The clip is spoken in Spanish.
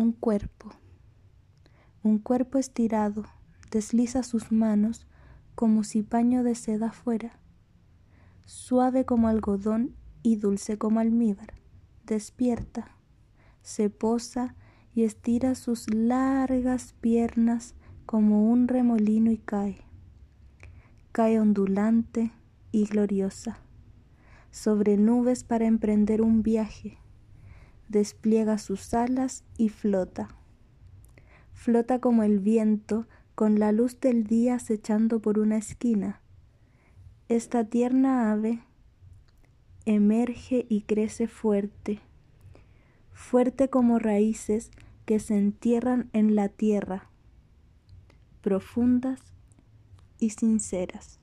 Un cuerpo. Un cuerpo estirado desliza sus manos como si paño de seda fuera, suave como algodón y dulce como almíbar. Despierta, se posa y estira sus largas piernas como un remolino y cae. Cae ondulante y gloriosa, sobre nubes para emprender un viaje despliega sus alas y flota. Flota como el viento con la luz del día acechando por una esquina. Esta tierna ave emerge y crece fuerte, fuerte como raíces que se entierran en la tierra, profundas y sinceras.